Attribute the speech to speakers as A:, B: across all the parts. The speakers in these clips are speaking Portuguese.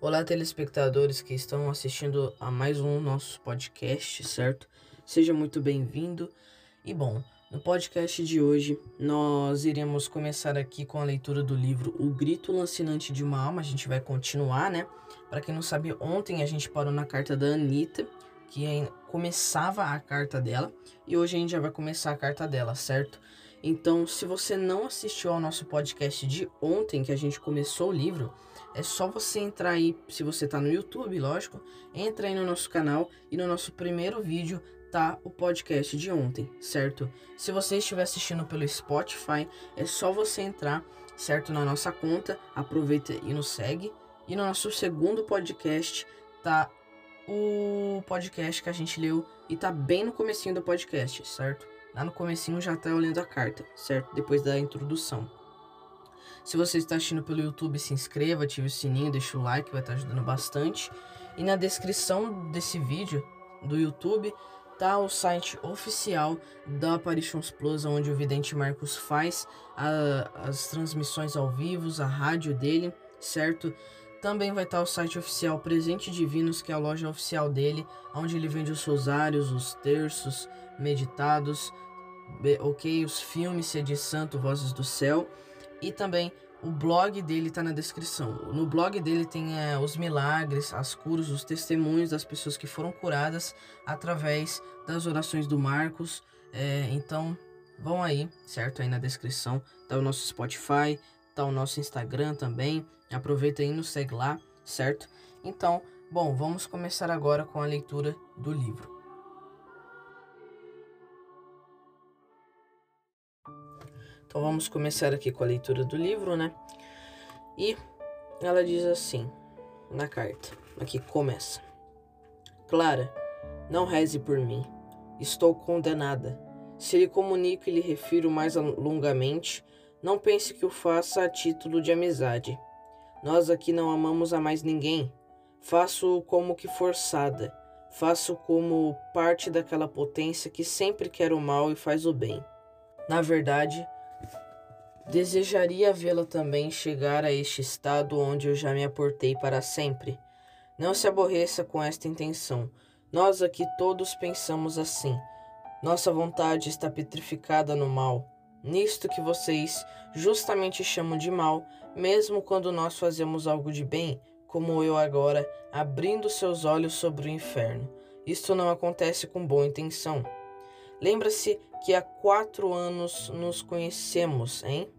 A: Olá, telespectadores que estão assistindo a mais um nosso podcast, certo? Seja muito bem-vindo. E bom, no podcast de hoje nós iremos começar aqui com a leitura do livro O Grito Lancinante de uma Alma. A gente vai continuar, né? Para quem não sabe, ontem a gente parou na carta da Anitta, que começava a carta dela, e hoje a gente já vai começar a carta dela, certo? Então, se você não assistiu ao nosso podcast de ontem, que a gente começou o livro, é só você entrar aí, se você tá no YouTube, lógico, entra aí no nosso canal e no nosso primeiro vídeo tá o podcast de ontem, certo? Se você estiver assistindo pelo Spotify, é só você entrar, certo, na nossa conta, aproveita e nos segue. E no nosso segundo podcast tá o podcast que a gente leu e tá bem no comecinho do podcast, certo? Lá no comecinho já tá lendo a carta, certo? Depois da introdução. Se você está assistindo pelo YouTube, se inscreva, ative o sininho, deixa o like, vai estar ajudando bastante. E na descrição desse vídeo do YouTube tá o site oficial da Apparitions Plus, onde o Vidente Marcos faz a, as transmissões ao vivo, a rádio dele, certo? Também vai estar o site oficial Presente Divinos, que é a loja oficial dele, onde ele vende os rosários, os terços meditados, ok? Os filmes Sede Santo, Vozes do Céu. E também o blog dele está na descrição. No blog dele tem é, os milagres, as curas, os testemunhos das pessoas que foram curadas através das orações do Marcos. É, então, vão aí, certo? Aí na descrição tá o nosso Spotify, tá o nosso Instagram também. Aproveita aí e nos segue lá, certo? Então, bom, vamos começar agora com a leitura do livro. Então vamos começar aqui com a leitura do livro, né? E ela diz assim na carta, aqui começa: Clara, não reze por mim. Estou condenada. Se lhe comunico e lhe refiro mais longamente, não pense que o faça a título de amizade. Nós aqui não amamos a mais ninguém. Faço como que forçada. Faço como parte daquela potência que sempre quer o mal e faz o bem. Na verdade, Desejaria vê-la também chegar a este estado onde eu já me aportei para sempre. Não se aborreça com esta intenção. Nós aqui todos pensamos assim. Nossa vontade está petrificada no mal, nisto que vocês justamente chamam de mal, mesmo quando nós fazemos algo de bem, como eu agora, abrindo seus olhos sobre o inferno. Isto não acontece com boa intenção. Lembra-se que há quatro anos nos conhecemos, hein?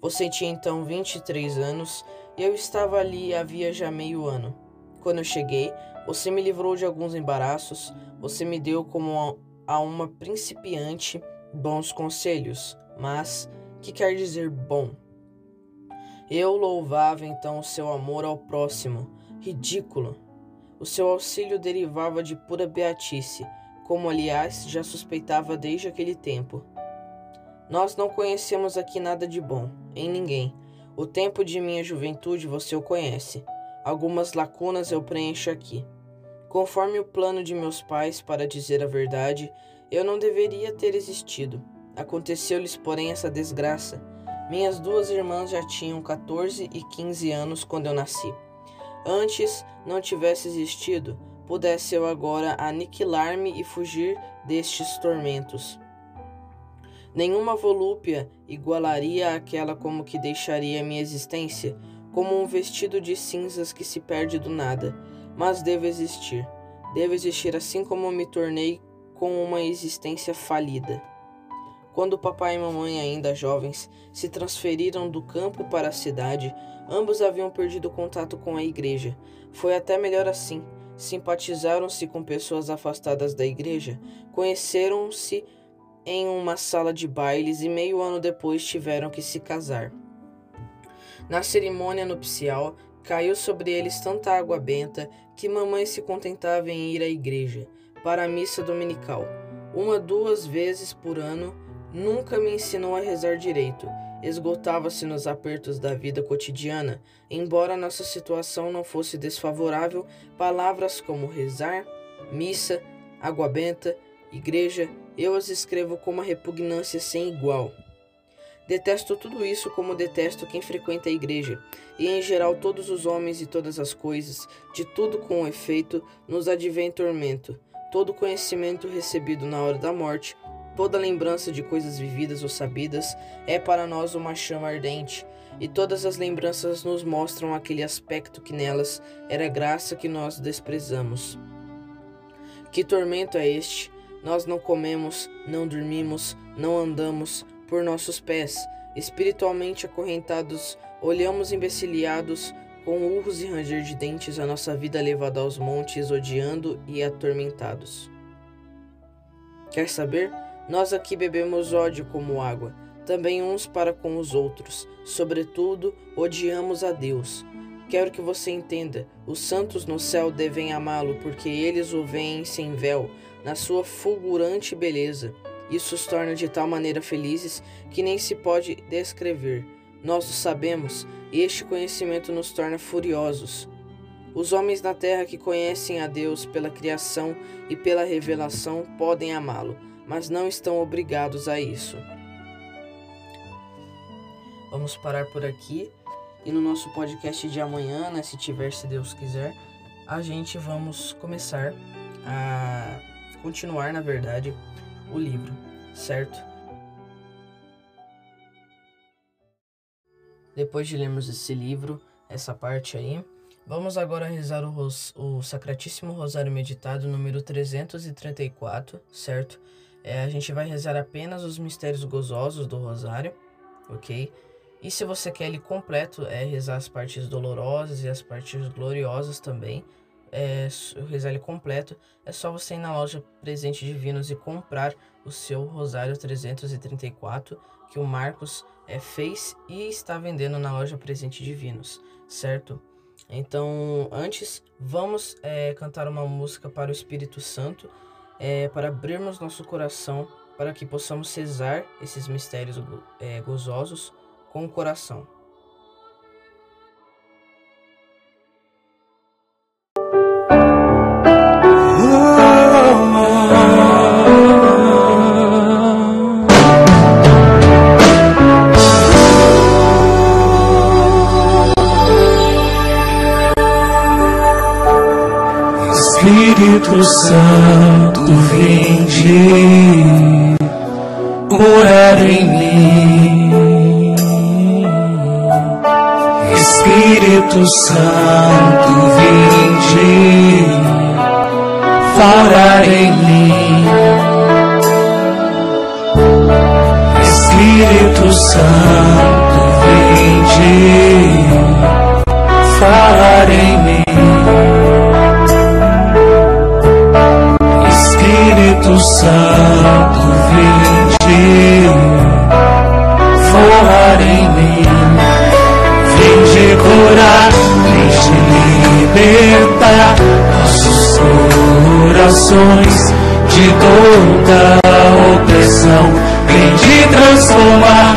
A: Você tinha então 23 anos e eu estava ali havia já meio ano. Quando eu cheguei, você me livrou de alguns embaraços, você me deu como a uma principiante bons conselhos, mas que quer dizer bom? Eu louvava então o seu amor ao próximo. Ridículo! O seu auxílio derivava de pura beatice, como aliás já suspeitava desde aquele tempo. Nós não conhecemos aqui nada de bom, em ninguém. O tempo de minha juventude você o conhece. Algumas lacunas eu preencho aqui. Conforme o plano de meus pais, para dizer a verdade, eu não deveria ter existido. Aconteceu-lhes, porém, essa desgraça. Minhas duas irmãs já tinham 14 e 15 anos quando eu nasci. Antes não tivesse existido, pudesse eu agora aniquilar-me e fugir destes tormentos. Nenhuma volúpia igualaria aquela como que deixaria minha existência, como um vestido de cinzas que se perde do nada, mas devo existir. Devo existir assim como me tornei com uma existência falida. Quando papai e mamãe, ainda jovens, se transferiram do campo para a cidade, ambos haviam perdido contato com a igreja. Foi até melhor assim. Simpatizaram-se com pessoas afastadas da igreja, conheceram-se em uma sala de bailes e meio ano depois tiveram que se casar. Na cerimônia nupcial, caiu sobre eles tanta água benta que mamãe se contentava em ir à igreja, para a missa dominical. Uma, duas vezes por ano, nunca me ensinou a rezar direito. Esgotava-se nos apertos da vida cotidiana, embora nossa situação não fosse desfavorável, palavras como rezar, missa, água benta, igreja eu as escrevo com uma repugnância sem igual. Detesto tudo isso como detesto quem frequenta a igreja, e em geral todos os homens e todas as coisas, de tudo com efeito, nos advém tormento. Todo conhecimento recebido na hora da morte, toda lembrança de coisas vividas ou sabidas, é para nós uma chama ardente, e todas as lembranças nos mostram aquele aspecto que nelas era graça que nós desprezamos. Que tormento é este? Nós não comemos, não dormimos, não andamos, por nossos pés, espiritualmente acorrentados, olhamos imbecilhados, com urros e ranger de dentes, a nossa vida levada aos montes, odiando e atormentados. Quer saber? Nós aqui bebemos ódio como água, também uns para com os outros, sobretudo odiamos a Deus. Quero que você entenda: os santos no céu devem amá-lo, porque eles o veem sem véu, na sua fulgurante beleza. Isso os torna de tal maneira felizes que nem se pode descrever. Nós o sabemos, e este conhecimento nos torna furiosos. Os homens na terra que conhecem a Deus pela criação e pela revelação podem amá-lo, mas não estão obrigados a isso. Vamos parar por aqui e no nosso podcast de amanhã, né, se tiver, se Deus quiser, a gente vamos começar a continuar, na verdade, o livro, certo? Depois de lermos esse livro, essa parte aí, vamos agora rezar o, o Sacratíssimo Rosário Meditado número 334, certo? É, a gente vai rezar apenas os mistérios gozosos do Rosário, ok? E se você quer ele completo, é rezar as partes dolorosas e as partes gloriosas também, é, rezar ele completo, é só você ir na loja Presente Divinos e comprar o seu Rosário 334, que o Marcos é, fez e está vendendo na loja Presente Divinos, certo? Então, antes, vamos é, cantar uma música para o Espírito Santo, é, para abrirmos nosso coração, para que possamos cesar esses mistérios é, gozosos com o coração.
B: Espírito Santo, vinde falar em mim. Espírito Santo, vinde falar em mim. Espírito Santo, vinde voar em mim, curar, vinde libertar nossos corações de toda opressão, vinde transformar,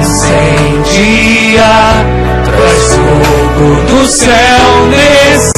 B: incendiar, traz fogo do céu nesse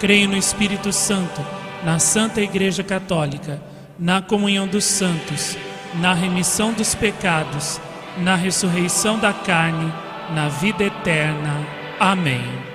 C: Creio no Espírito Santo, na Santa Igreja Católica, na comunhão dos santos, na remissão dos pecados, na ressurreição da carne, na vida eterna. Amém.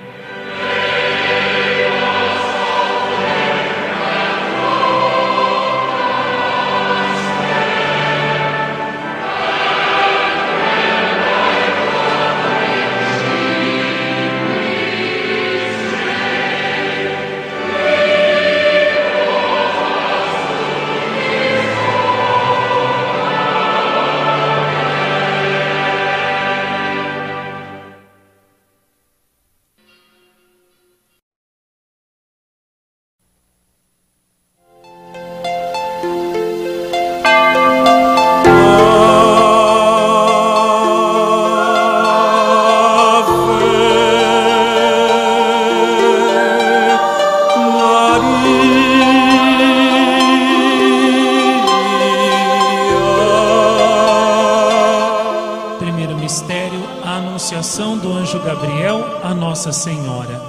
C: Nossa Senhora.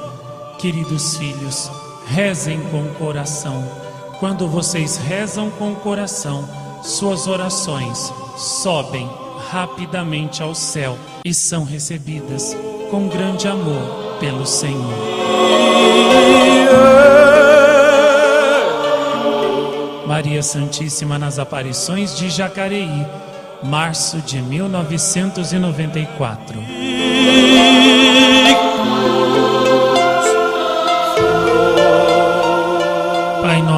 C: Queridos filhos, rezem com o coração. Quando vocês rezam com o coração, suas orações sobem rapidamente ao céu e são recebidas com grande amor pelo Senhor. Maria Santíssima nas aparições de Jacareí, março de 1994.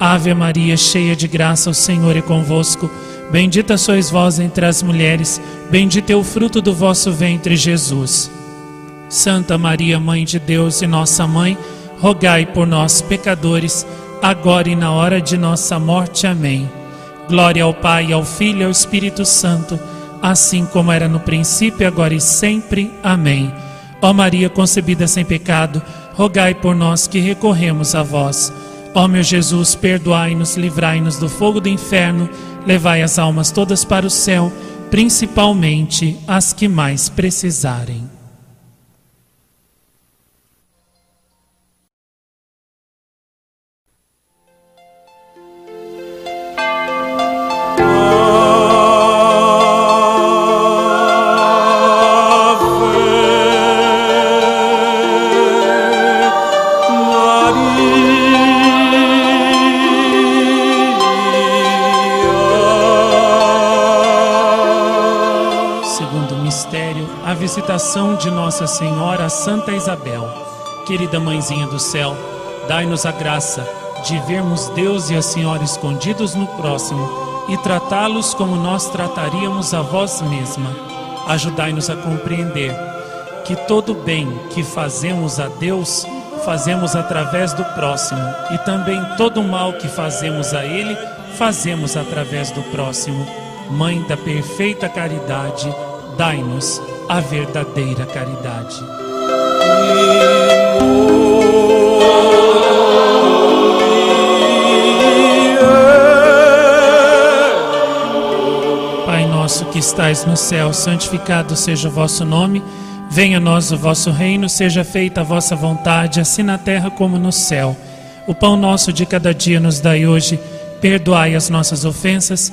C: Ave Maria, cheia de graça, o Senhor é convosco. Bendita sois vós entre as mulheres, bendito é o fruto do vosso ventre, Jesus. Santa Maria, Mãe de Deus e nossa mãe, rogai por nós, pecadores, agora e na hora de nossa morte. Amém. Glória ao Pai, ao Filho e ao Espírito Santo, assim como era no princípio, agora e sempre. Amém. Ó Maria concebida sem pecado, rogai por nós que recorremos a vós. Ó meu Jesus, perdoai-nos, livrai-nos do fogo do inferno, levai as almas todas para o céu, principalmente as que mais precisarem. De Nossa Senhora Santa Isabel. Querida Mãezinha do Céu, dai-nos a graça de vermos Deus e a Senhora escondidos no próximo e tratá-los como nós trataríamos a vós mesma. Ajudai-nos a compreender que todo bem que fazemos a Deus, fazemos através do próximo, e também todo mal que fazemos a Ele, fazemos através do próximo. Mãe da perfeita caridade, dai-nos a verdadeira caridade. Pai nosso que estais no céu, santificado seja o vosso nome. Venha a nós o vosso reino, seja feita a vossa vontade, assim na terra como no céu. O pão nosso de cada dia nos dai hoje. Perdoai as nossas ofensas,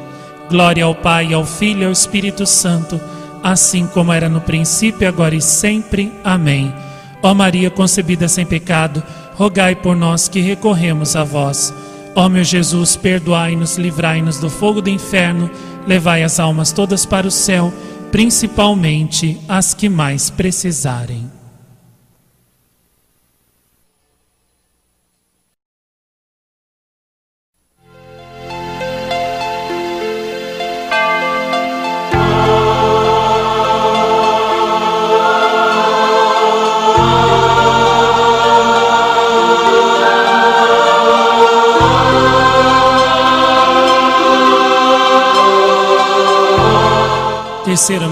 C: Glória ao Pai, ao Filho e ao Espírito Santo assim como era no princípio, agora e sempre. Amém. Ó Maria concebida sem pecado, rogai por nós que recorremos a vós. Ó meu Jesus, perdoai-nos, livrai-nos do fogo do inferno, levai as almas todas para o céu, principalmente as que mais precisarem.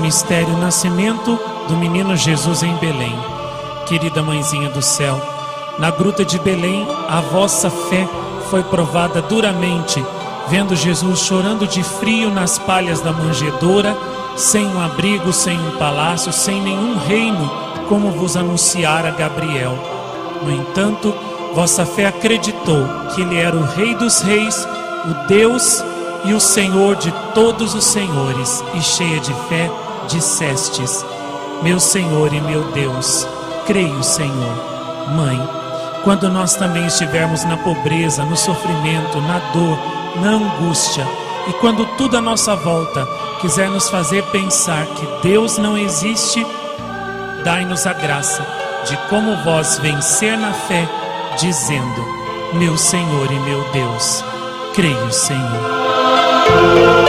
C: Mistério, nascimento do menino Jesus em Belém. Querida mãezinha do céu, na gruta de Belém, a vossa fé foi provada duramente, vendo Jesus chorando de frio nas palhas da manjedoura, sem um abrigo, sem um palácio, sem nenhum reino, como vos anunciara Gabriel. No entanto, vossa fé acreditou que ele era o Rei dos Reis, o Deus e o Senhor de todos os senhores, e cheia de fé, dissestes: Meu Senhor e meu Deus, creio, Senhor. Mãe, quando nós também estivermos na pobreza, no sofrimento, na dor, na angústia, e quando tudo à nossa volta quiser nos fazer pensar que Deus não existe, dai-nos a graça de como vós vencer na fé, dizendo: Meu Senhor e meu Deus, creio, Senhor.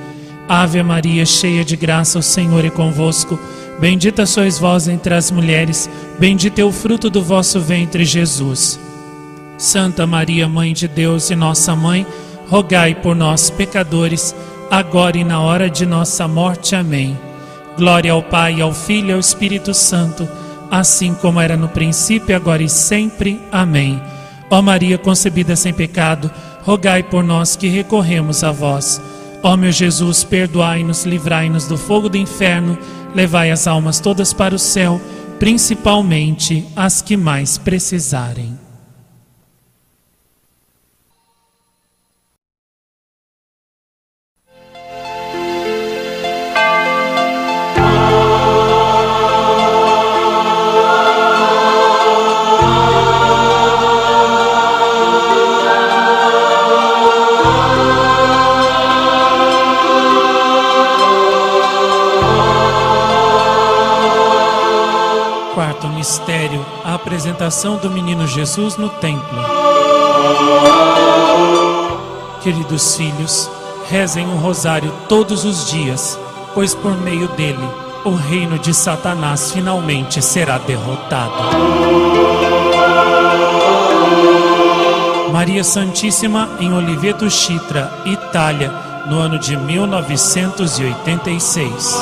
C: Ave Maria, cheia de graça, o Senhor é convosco. Bendita sois vós entre as mulheres, bendito é o fruto do vosso ventre, Jesus. Santa Maria, Mãe de Deus e nossa mãe, rogai por nós, pecadores, agora e na hora de nossa morte. Amém. Glória ao Pai, ao Filho e ao Espírito Santo, assim como era no princípio, agora e sempre. Amém. Ó Maria concebida sem pecado, rogai por nós que recorremos a vós. Ó meu Jesus, perdoai-nos, livrai-nos do fogo do inferno, levai as almas todas para o céu, principalmente as que mais precisarem. Do menino Jesus no templo. Queridos filhos, rezem o rosário todos os dias, pois por meio dele o reino de Satanás finalmente será derrotado. Maria Santíssima em Oliveto Chitra, Itália, no ano de 1986.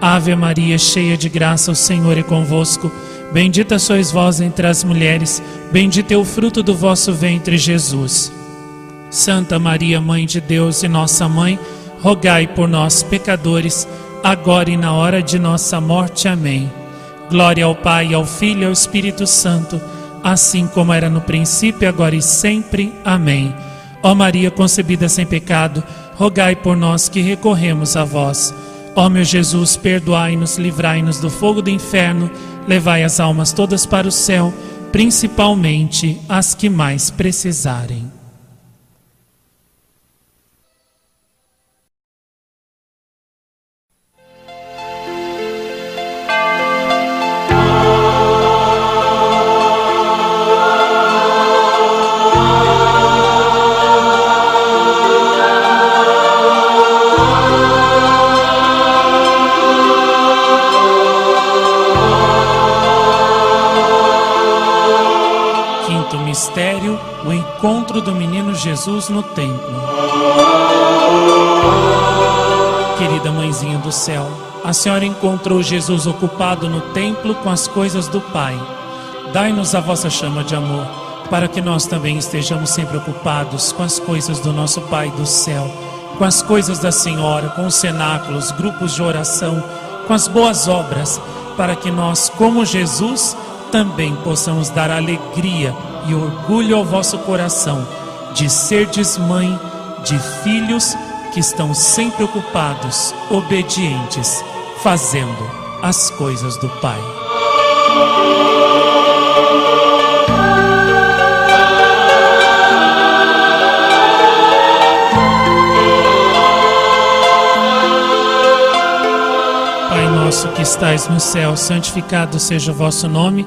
C: Ave Maria, cheia de graça, o Senhor é convosco. Bendita sois vós entre as mulheres, bendito é o fruto do vosso ventre, Jesus. Santa Maria, Mãe de Deus e nossa mãe, rogai por nós, pecadores, agora e na hora de nossa morte. Amém. Glória ao Pai, ao Filho e ao Espírito Santo, assim como era no princípio, agora e sempre. Amém. Ó Maria concebida sem pecado, rogai por nós que recorremos a vós. Ó meu Jesus, perdoai-nos, livrai-nos do fogo do inferno, levai as almas todas para o céu, principalmente as que mais precisarem. No templo. Querida mãezinha do céu, a senhora encontrou Jesus ocupado no templo com as coisas do Pai. Dai-nos a vossa chama de amor, para que nós também estejamos sempre ocupados com as coisas do nosso Pai do céu, com as coisas da Senhora, com os cenáculos, grupos de oração, com as boas obras, para que nós, como Jesus, também possamos dar alegria e orgulho ao vosso coração de serdes mãe de filhos que estão sempre ocupados, obedientes, fazendo as coisas do Pai. Pai nosso que estais no céu, santificado seja o vosso nome.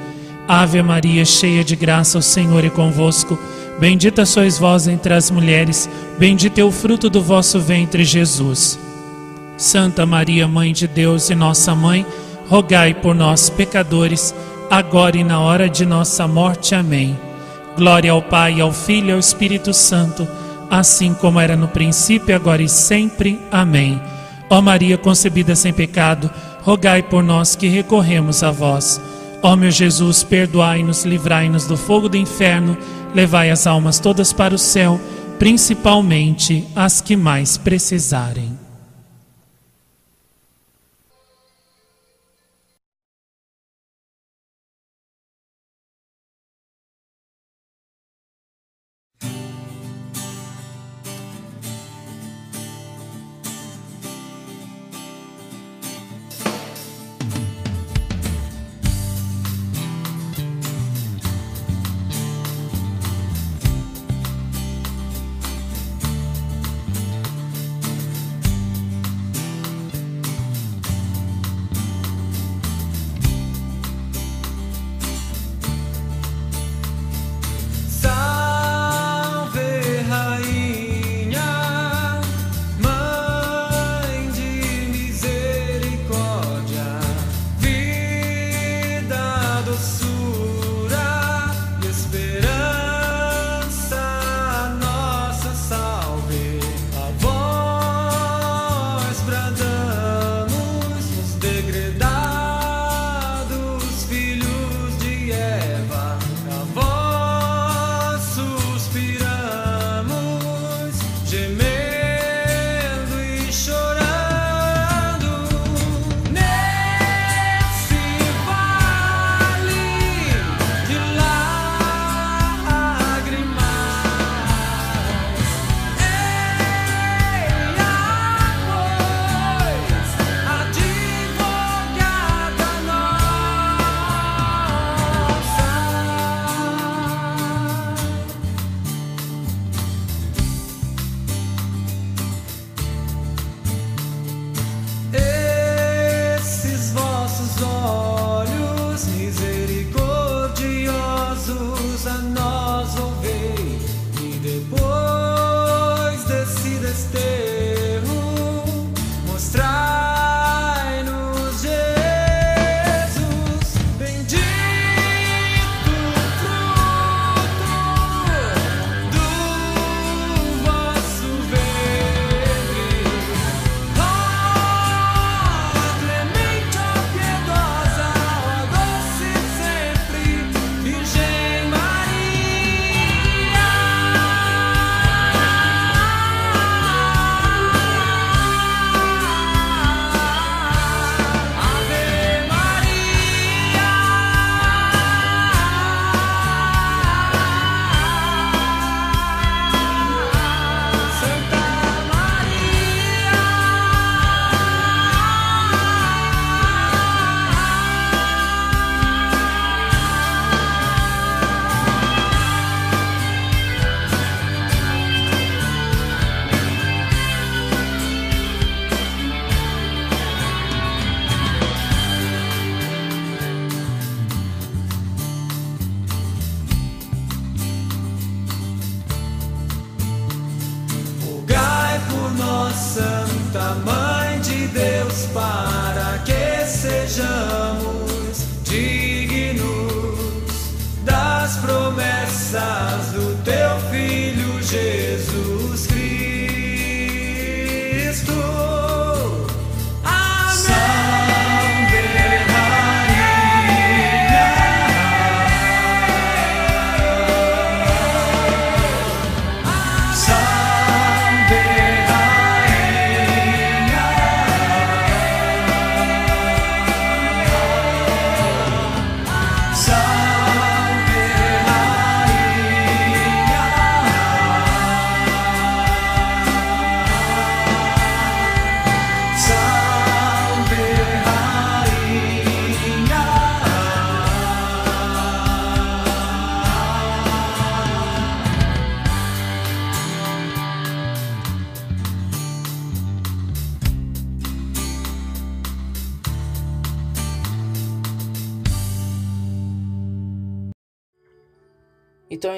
C: Ave Maria, cheia de graça, o Senhor é convosco. Bendita sois vós entre as mulheres, bendito é o fruto do vosso ventre, Jesus. Santa Maria, Mãe de Deus e nossa mãe, rogai por nós, pecadores, agora e na hora de nossa morte. Amém. Glória ao Pai, ao Filho e ao Espírito Santo, assim como era no princípio, agora e sempre. Amém. Ó Maria concebida sem pecado, rogai por nós que recorremos a vós. Ó meu Jesus, perdoai-nos, livrai-nos do fogo do inferno, levai as almas todas para o céu, principalmente as que mais precisarem.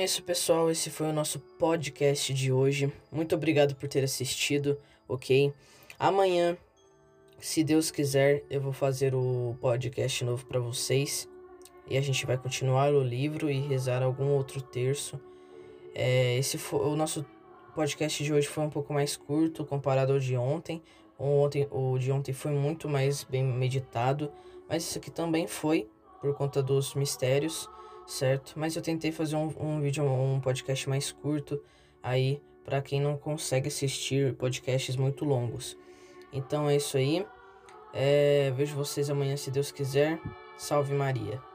A: É isso, pessoal. Esse foi o nosso podcast de hoje. Muito obrigado por ter assistido, ok? Amanhã, se Deus quiser, eu vou fazer o podcast novo para vocês. E a gente vai continuar o livro e rezar algum outro terço. É, esse foi o nosso podcast de hoje foi um pouco mais curto comparado ao de ontem. O, ontem. o de ontem foi muito mais bem meditado, mas isso aqui também foi por conta dos mistérios, certo? Mas eu tentei fazer um, um vídeo, um podcast mais curto aí para quem não consegue assistir podcasts muito longos. Então é isso aí. É, vejo vocês amanhã se Deus quiser. Salve Maria.